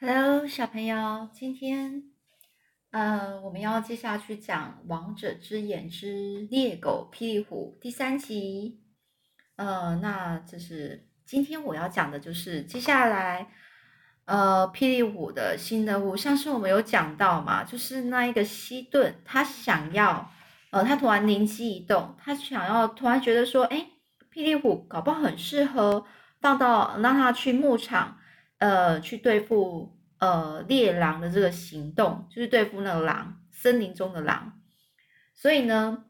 Hello，小朋友，今天呃，我们要接下去讲《王者之眼之猎狗霹雳虎》第三集。呃，那就是今天我要讲的，就是接下来呃，霹雳虎的新任务。上次我们有讲到嘛，就是那一个西顿，他想要呃，他突然灵机一动，他想要突然觉得说，哎，霹雳虎搞不好很适合放到让他去牧场。呃，去对付呃猎狼的这个行动，就是对付那个狼，森林中的狼。所以呢，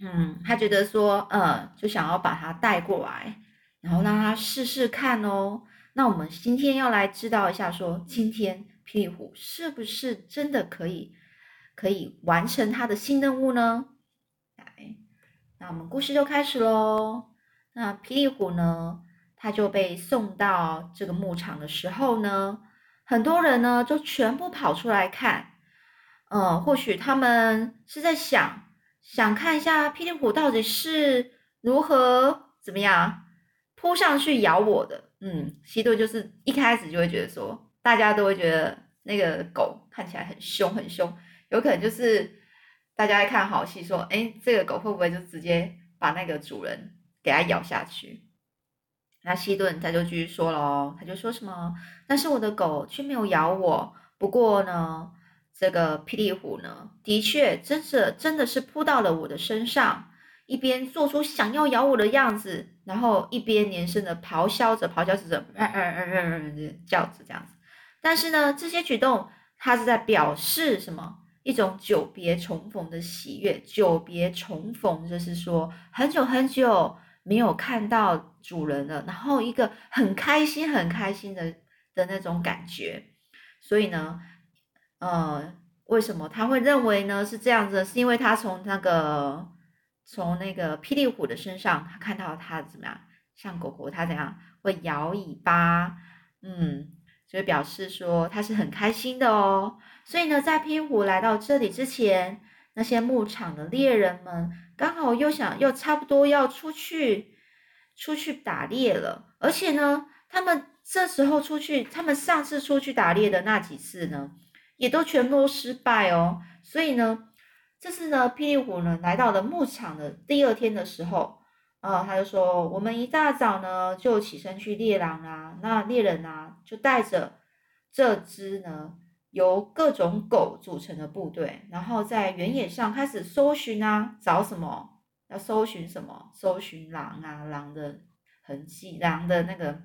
嗯，他觉得说，呃，就想要把它带过来，然后让他试试看哦。那我们今天要来知道一下，说今天霹雳虎是不是真的可以可以完成他的新任务呢？来，那我们故事就开始喽。那霹雳虎呢？他就被送到这个牧场的时候呢，很多人呢就全部跑出来看，呃，或许他们是在想，想看一下霹雳虎到底是如何怎么样扑上去咬我的。嗯，西多就是一开始就会觉得说，大家都会觉得那个狗看起来很凶很凶，有可能就是大家在看好戏，说，哎，这个狗会不会就直接把那个主人给它咬下去？那西顿他就继续说了哦，他就说什么？但是我的狗却没有咬我。不过呢，这个霹雳虎呢，的确真是真的是扑到了我的身上，一边做出想要咬我的样子，然后一边连声的咆哮着，咆哮着，嗯嗯嗯嗯嗯，叫着这样子。但是呢，这些举动，它是在表示什么？一种久别重逢的喜悦。久别重逢，就是说很久很久。没有看到主人了，然后一个很开心、很开心的的那种感觉，所以呢，呃，为什么他会认为呢是这样子？是因为他从那个从那个霹雳虎的身上，他看到他怎么样，像狗狗它怎样会摇尾巴，嗯，所以表示说他是很开心的哦。所以呢，在霹雳虎来到这里之前，那些牧场的猎人们。刚好又想又差不多要出去出去打猎了，而且呢，他们这时候出去，他们上次出去打猎的那几次呢，也都全部都失败哦。所以呢，这次呢，霹雳虎呢来到了牧场的第二天的时候，啊，他就说：“我们一大早呢就起身去猎狼啊，那猎人啊就带着这只呢。”由各种狗组成的部队，然后在原野上开始搜寻啊，找什么？要搜寻什么？搜寻狼啊，狼的痕迹，狼的那个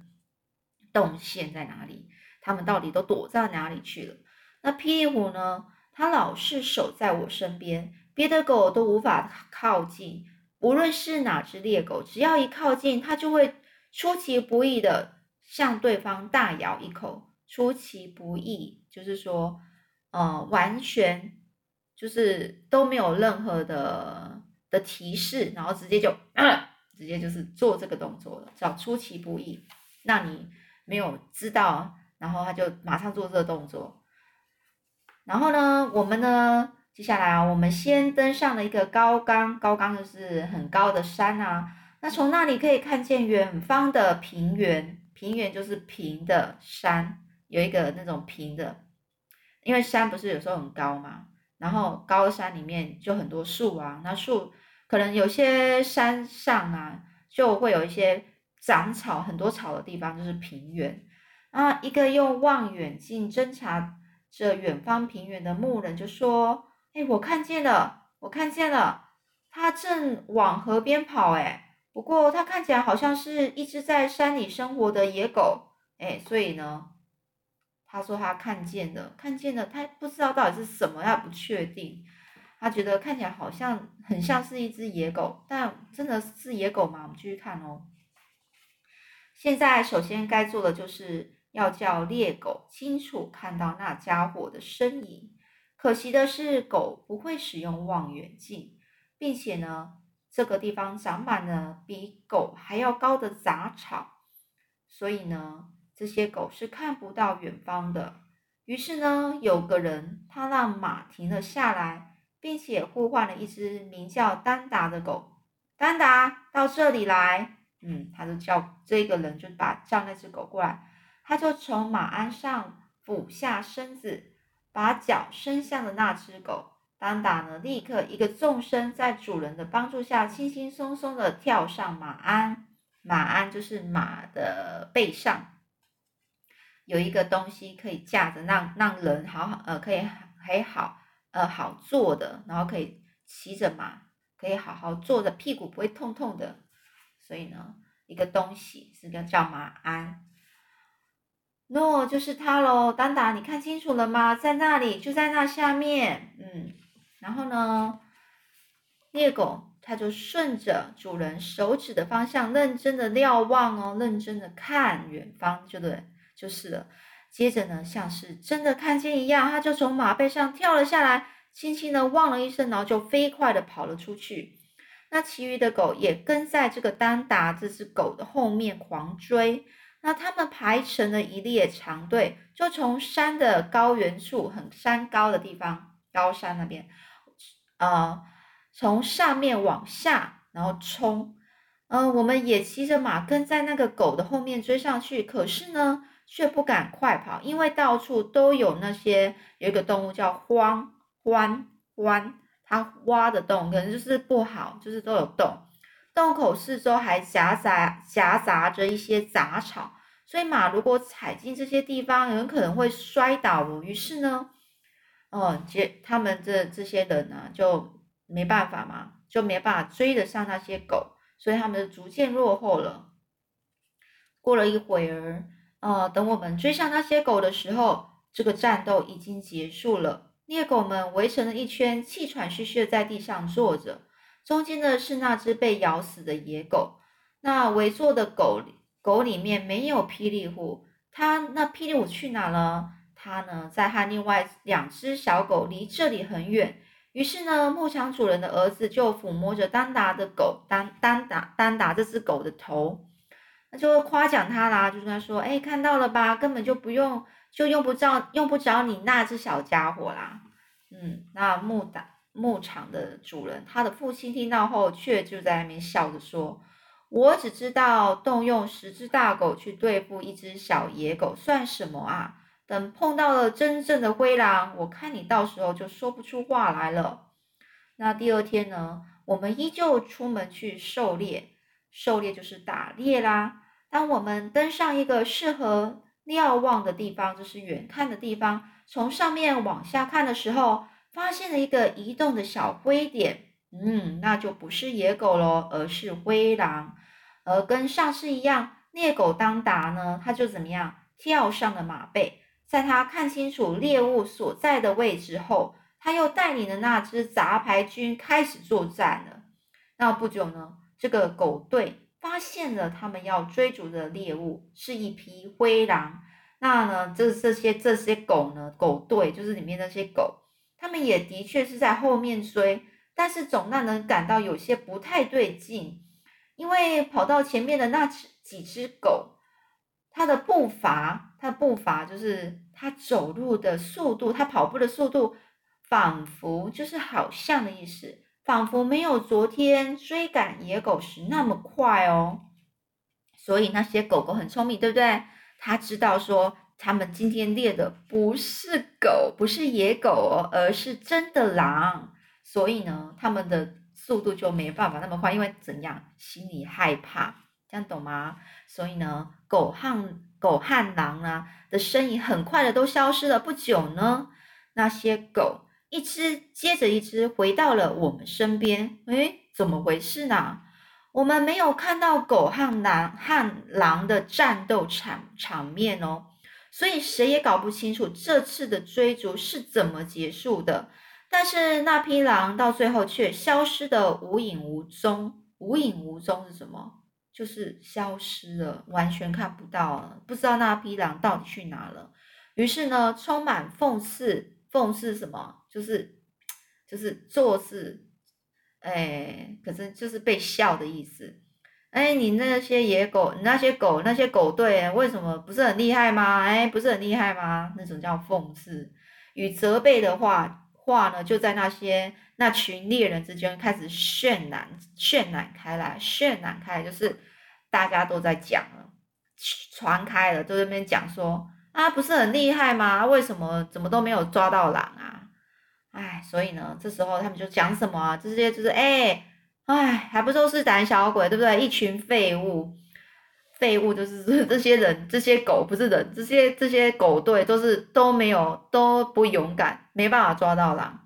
动线在哪里？他们到底都躲在哪里去了？那霹雳虎呢？它老是守在我身边，别的狗都无法靠近。无论是哪只猎狗，只要一靠近，它就会出其不意的向对方大咬一口。出其不意，就是说，呃，完全就是都没有任何的的提示，然后直接就，直接就是做这个动作了，叫出其不意，让你没有知道，然后他就马上做这个动作。然后呢，我们呢，接下来啊，我们先登上了一个高岗，高岗就是很高的山啊，那从那里可以看见远方的平原，平原就是平的山。有一个那种平的，因为山不是有时候很高嘛，然后高山里面就很多树啊，那树可能有些山上啊就会有一些长草很多草的地方就是平原啊。一个用望远镜侦察着远方平原的牧人就说：“哎，我看见了，我看见了，他正往河边跑。哎，不过他看起来好像是一只在山里生活的野狗。哎，所以呢。”他说他看见了，看见了，他不知道到底是什么，他不确定。他觉得看起来好像很像是一只野狗，但真的是野狗吗？我们继续看哦。现在首先该做的就是要叫猎狗清楚看到那家伙的身影。可惜的是，狗不会使用望远镜，并且呢，这个地方长满了比狗还要高的杂草，所以呢。这些狗是看不到远方的。于是呢，有个人他让马停了下来，并且呼唤了一只名叫丹达的狗。丹达，到这里来。嗯，他就叫这个人就把叫那只狗过来。他就从马鞍上俯下身子，把脚伸向了那只狗。丹达呢，立刻一个纵身，在主人的帮助下，轻轻松松的跳上马鞍。马鞍就是马的背上有一个东西可以架着，让让人好好呃可以很好呃好坐的，然后可以骑着马，可以好好坐着，屁股不会痛痛的。所以呢，一个东西是个叫马鞍。喏，就是它喽，丹达，你看清楚了吗？在那里，就在那下面。嗯。然后呢，猎狗它就顺着主人手指的方向，认真的瞭望哦，认真的看远方，对不对，就是了。接着呢，像是真的看见一样，它就从马背上跳了下来，轻轻的望了一声，然后就飞快的跑了出去。那其余的狗也跟在这个丹达这只狗的后面狂追。那他们排成了一列长队，就从山的高原处，很山高的地方，高山那边。啊，从上面往下，然后冲。嗯，我们也骑着马跟在那个狗的后面追上去，可是呢，却不敢快跑，因为到处都有那些有一个动物叫獾獾獾，它挖的洞可能就是不好，就是都有洞，洞口四周还夹杂夹杂着一些杂草，所以马如果踩进这些地方，很可能会摔倒。于是呢。哦，接他们这这些人呢，就没办法嘛，就没办法追得上那些狗，所以他们逐渐落后了。过了一会儿，呃，等我们追上那些狗的时候，这个战斗已经结束了。猎狗们围成了一圈，气喘吁吁的在地上坐着。中间的是那只被咬死的野狗。那围坐的狗狗里面没有霹雳虎，它那霹雳虎去哪了？他呢，在和另外两只小狗离这里很远，于是呢，牧场主人的儿子就抚摸着丹达的狗，丹丹达丹达这只狗的头，那就夸奖他啦，就跟他说：“哎，看到了吧，根本就不用，就用不着，用不着你那只小家伙啦。”嗯，那牧打牧场的主人，他的父亲听到后，却就在那边笑着说：“我只知道动用十只大狗去对付一只小野狗，算什么啊？”等碰到了真正的灰狼，我看你到时候就说不出话来了。那第二天呢，我们依旧出门去狩猎，狩猎就是打猎啦。当我们登上一个适合瞭望的地方，就是远看的地方，从上面往下看的时候，发现了一个移动的小灰点。嗯，那就不是野狗喽，而是灰狼。而跟上次一样，猎狗当达呢，他就怎么样，跳上了马背。在他看清楚猎物所在的位置后，他又带领的那支杂牌军开始作战了。那不久呢，这个狗队发现了他们要追逐的猎物是一匹灰狼。那呢，这这些这些狗呢，狗队就是里面那些狗，他们也的确是在后面追，但是总让人感到有些不太对劲，因为跑到前面的那几几只狗，它的步伐，它的步伐就是。它走路的速度，它跑步的速度，仿佛就是好像的意思，仿佛没有昨天追赶野狗时那么快哦。所以那些狗狗很聪明，对不对？它知道说，他们今天猎的不是狗，不是野狗哦，而是真的狼。所以呢，他们的速度就没办法那么快，因为怎样，心里害怕，这样懂吗？所以呢，狗和狗和狼啊的身影很快的都消失了。不久呢，那些狗一只接着一只回到了我们身边。诶，怎么回事呢？我们没有看到狗和狼和狼的战斗场场面哦，所以谁也搞不清楚这次的追逐是怎么结束的。但是那匹狼到最后却消失的无影无踪。无影无踪是什么？就是消失了，完全看不到了，不知道那匹狼到底去哪了。于是呢，充满讽刺，讽刺什么？就是就是做事，哎，可是就是被笑的意思。哎，你那些野狗，你那些狗，那些狗队，为什么不是很厉害吗？哎，不是很厉害吗？那种叫讽刺与责备的话话呢，就在那些。那群猎人之间开始渲染、渲染开来，渲染开来就是大家都在讲了，传开了，都在那边讲说，啊，不是很厉害吗？为什么怎么都没有抓到狼啊？哎，所以呢，这时候他们就讲什么啊？这些就是哎哎，还不都是胆小鬼，对不对？一群废物，废物就是 这些人，这些狗不是人，这些这些狗队都是都没有都不勇敢，没办法抓到狼。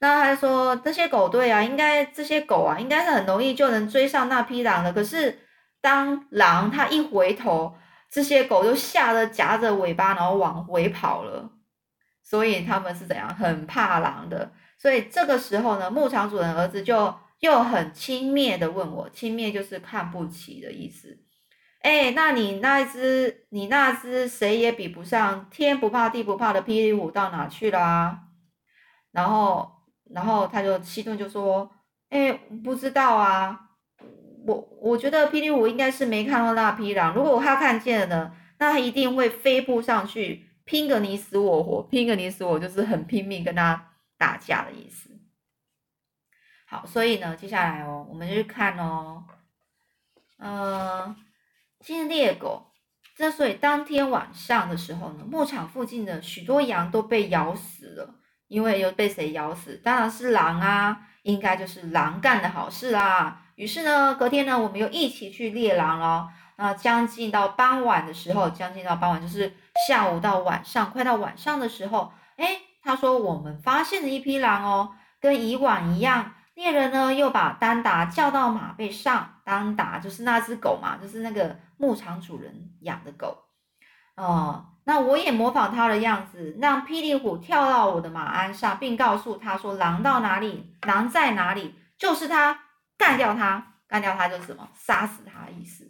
那他说这些狗队啊，应该这些狗啊，应该是很容易就能追上那匹狼的。可是当狼它一回头，这些狗就吓得夹着尾巴，然后往回跑了。所以他们是怎样很怕狼的？所以这个时候呢，牧场主人儿子就又很轻蔑的问我，轻蔑就是看不起的意思。哎，那你那只你那只谁也比不上天不怕地不怕的霹雳虎到哪去了？然后。然后他就西顿就说：“哎，不知道啊，我我觉得霹雳虎应该是没看到那匹狼。如果他看见了呢，那他一定会飞扑上去，拼个你死我活，拼个你死我，就是很拼命跟他打架的意思。好，所以呢，接下来哦，我们就去看哦，呃，今天猎狗。之所以当天晚上的时候呢，牧场附近的许多羊都被咬死了。”因为又被谁咬死？当然是狼啊，应该就是狼干的好事啦。于是呢，隔天呢，我们又一起去猎狼了。那将近到傍晚的时候，将近到傍晚就是下午到晚上，快到晚上的时候，哎，他说我们发现了一匹狼哦，跟以往一样，猎人呢又把丹达叫到马背上，丹达就是那只狗嘛，就是那个牧场主人养的狗，哦。那我也模仿他的样子，让霹雳虎跳到我的马鞍上，并告诉他说：“狼到哪里，狼在哪里，就是他，干掉他，干掉他就是什么，杀死他的意思。”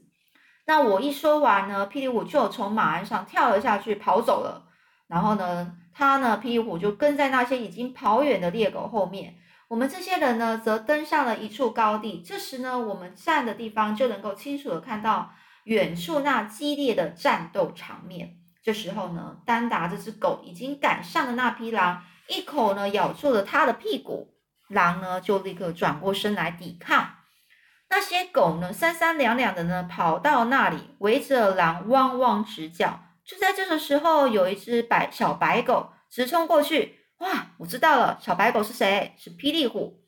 那我一说完呢，霹雳虎就从马鞍上跳了下去，跑走了。然后呢，他呢，霹雳虎就跟在那些已经跑远的猎狗后面。我们这些人呢，则登上了一处高地。这时呢，我们站的地方就能够清楚的看到远处那激烈的战斗场面。这时候呢，丹达这只狗已经赶上了那匹狼，一口呢咬住了它的屁股，狼呢就立刻转过身来抵抗。那些狗呢，三三两两的呢跑到那里，围着狼汪汪直叫。就在这个时候，有一只白小白狗直冲过去，哇，我知道了，小白狗是谁？是霹雳虎。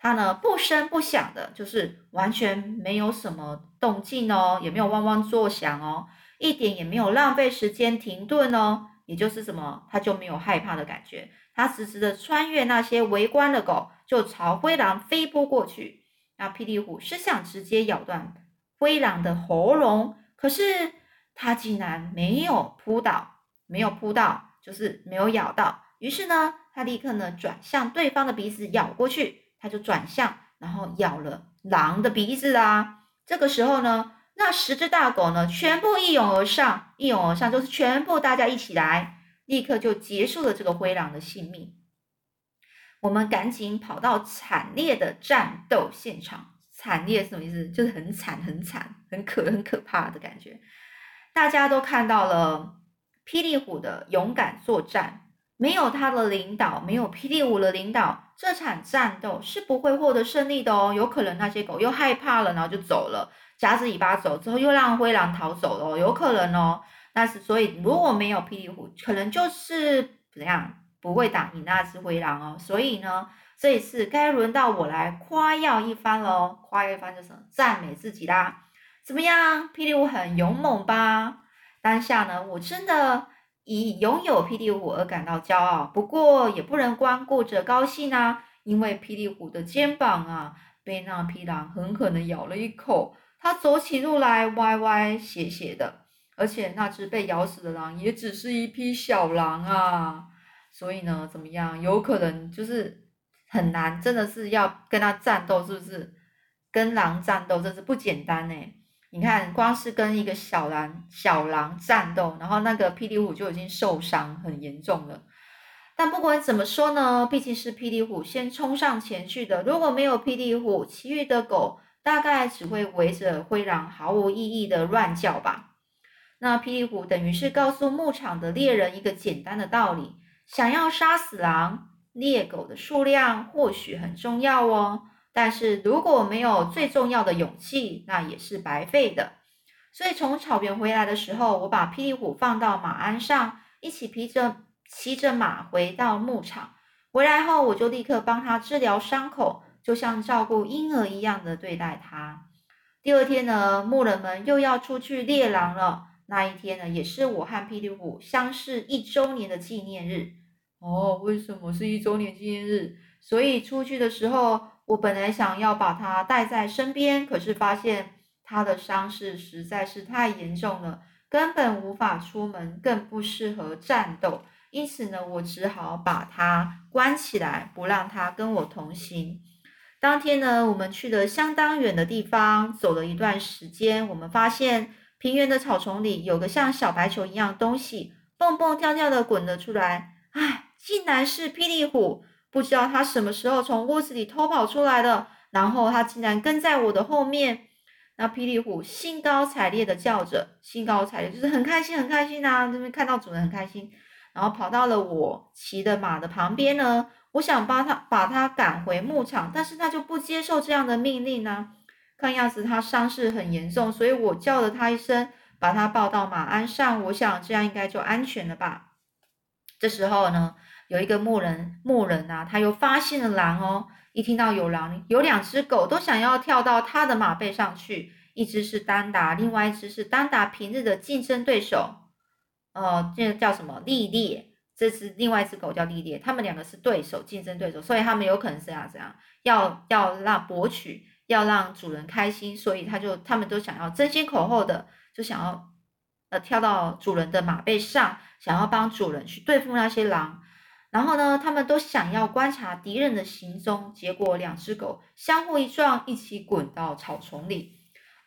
它呢不声不响的，就是完全没有什么动静哦，也没有汪汪作响哦。一点也没有浪费时间停顿哦，也就是什么，他就没有害怕的感觉，他直直的穿越那些围观的狗，就朝灰狼飞扑过去。那霹雳虎是想直接咬断灰狼的喉咙，可是他竟然没有扑倒，没有扑到，就是没有咬到。于是呢，他立刻呢转向对方的鼻子咬过去，他就转向，然后咬了狼的鼻子啊。这个时候呢。那十只大狗呢，全部一涌而上，一涌而上，就是全部大家一起来，立刻就结束了这个灰狼的性命。我们赶紧跑到惨烈的战斗现场，惨烈是什么意思？就是很惨、很惨、很可、很可怕的感觉。大家都看到了霹雳虎的勇敢作战，没有他的领导，没有霹雳虎的领导，这场战斗是不会获得胜利的哦。有可能那些狗又害怕了，然后就走了。夹着尾巴走之后，又让灰狼逃走了，有可能哦。但是，所以如果没有霹雳虎，可能就是怎样不会打赢那只灰狼哦。所以呢，这一次该轮到我来夸耀一番喽，夸耀一番就是赞美自己啦。怎么样，霹雳虎很勇猛吧？当下呢，我真的以拥有霹雳虎而感到骄傲。不过，也不能光顾着高兴啊，因为霹雳虎的肩膀啊，被那匹狼狠狠的咬了一口。他走起路来歪歪斜斜的，而且那只被咬死的狼也只是一匹小狼啊，所以呢，怎么样？有可能就是很难，真的是要跟他战斗，是不是？跟狼战斗真是不简单呢。你看，光是跟一个小狼小狼战斗，然后那个霹雳虎就已经受伤很严重了。但不管怎么说呢，毕竟是霹雳虎先冲上前去的，如果没有霹雳虎，其余的狗。大概只会围着灰狼毫无意义的乱叫吧。那霹雳虎等于是告诉牧场的猎人一个简单的道理：想要杀死狼，猎狗的数量或许很重要哦，但是如果没有最重要的勇气，那也是白费的。所以从草原回来的时候，我把霹雳虎放到马鞍上，一起披着骑着马回到牧场。回来后，我就立刻帮他治疗伤口，就像照顾婴儿一样的对待他。第二天呢，牧人们又要出去猎狼了。那一天呢，也是我和霹雳虎相识一周年的纪念日。哦，为什么是一周年纪念日？所以出去的时候，我本来想要把它带在身边，可是发现它的伤势实在是太严重了，根本无法出门，更不适合战斗。因此呢，我只好把它关起来，不让它跟我同行。当天呢，我们去了相当远的地方，走了一段时间，我们发现平原的草丛里有个像小白球一样东西，蹦蹦跳跳的滚了出来。唉，竟然是霹雳虎！不知道它什么时候从屋子里偷跑出来的，然后它竟然跟在我的后面。那霹雳虎兴高采烈的叫着，兴高采烈就是很开心，很开心啊！这边看到主人很开心。然后跑到了我骑的马的旁边呢，我想把他把他赶回牧场，但是他就不接受这样的命令呢。看样子他伤势很严重，所以我叫了他一声，把他抱到马鞍上。我想这样应该就安全了吧。这时候呢，有一个牧人牧人啊，他又发现了狼哦。一听到有狼，有两只狗都想要跳到他的马背上去，一只是丹达，另外一只是丹达平日的竞争对手。哦，这个叫什么？历烈，这只另外一只狗叫莉莉，他们两个是对手，竞争对手，所以他们有可能是样，这样要要让博取，要让主人开心，所以他就他们都想要争先恐后的，就想要呃跳到主人的马背上，想要帮主人去对付那些狼，然后呢，他们都想要观察敌人的行踪，结果两只狗相互一撞，一起滚到草丛里，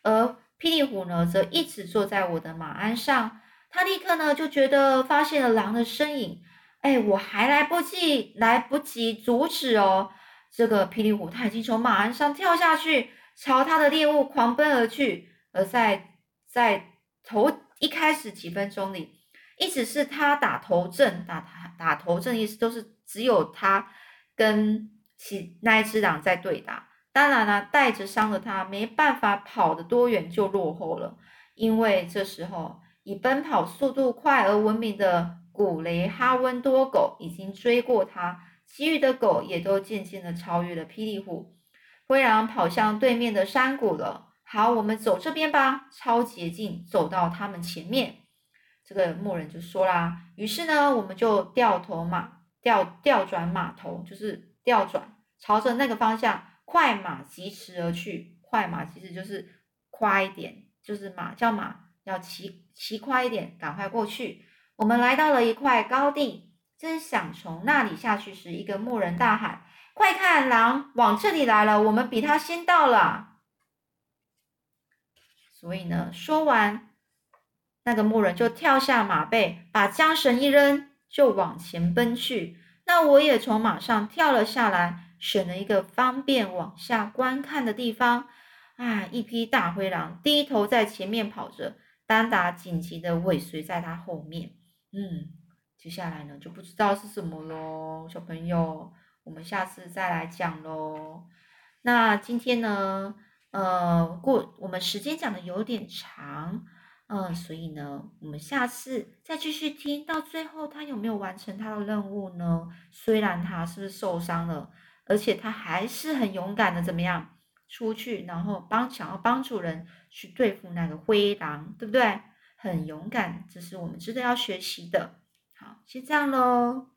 而霹雳虎呢，则一直坐在我的马鞍上。他立刻呢就觉得发现了狼的身影，哎，我还来不及来不及阻止哦，这个霹雳虎他已经从马鞍上跳下去，朝他的猎物狂奔而去。而在在头一开始几分钟里，一直是他打头阵，打他打头阵意思都是只有他跟其那一只狼在对打。当然了，带着伤的他没办法跑得多远就落后了，因为这时候。以奔跑速度快而闻名的古雷哈温多狗已经追过它，其余的狗也都渐渐的超越了霹雳虎。灰狼跑向对面的山谷了。好，我们走这边吧，超捷径，走到他们前面。这个牧人就说啦。于是呢，我们就掉头马调调转马头，就是调转，朝着那个方向快马疾驰而去。快马其实就是快一点，就是马叫马。要骑骑快一点，赶快过去。我们来到了一块高地，正想从那里下去时，一个牧人大喊：“快看，狼往这里来了！我们比他先到了。”所以呢，说完，那个牧人就跳下马背，把缰绳一扔，就往前奔去。那我也从马上跳了下来，选了一个方便往下观看的地方。啊，一匹大灰狼低头在前面跑着。丹达紧急的尾随在他后面，嗯，接下来呢就不知道是什么喽，小朋友，我们下次再来讲喽。那今天呢，呃，过我们时间讲的有点长，嗯，所以呢，我们下次再继续听到最后，他有没有完成他的任务呢？虽然他是不是受伤了，而且他还是很勇敢的，怎么样？出去，然后帮想要帮助人去对付那个灰狼，对不对？很勇敢，这是我们值得要学习的。好，先这样喽。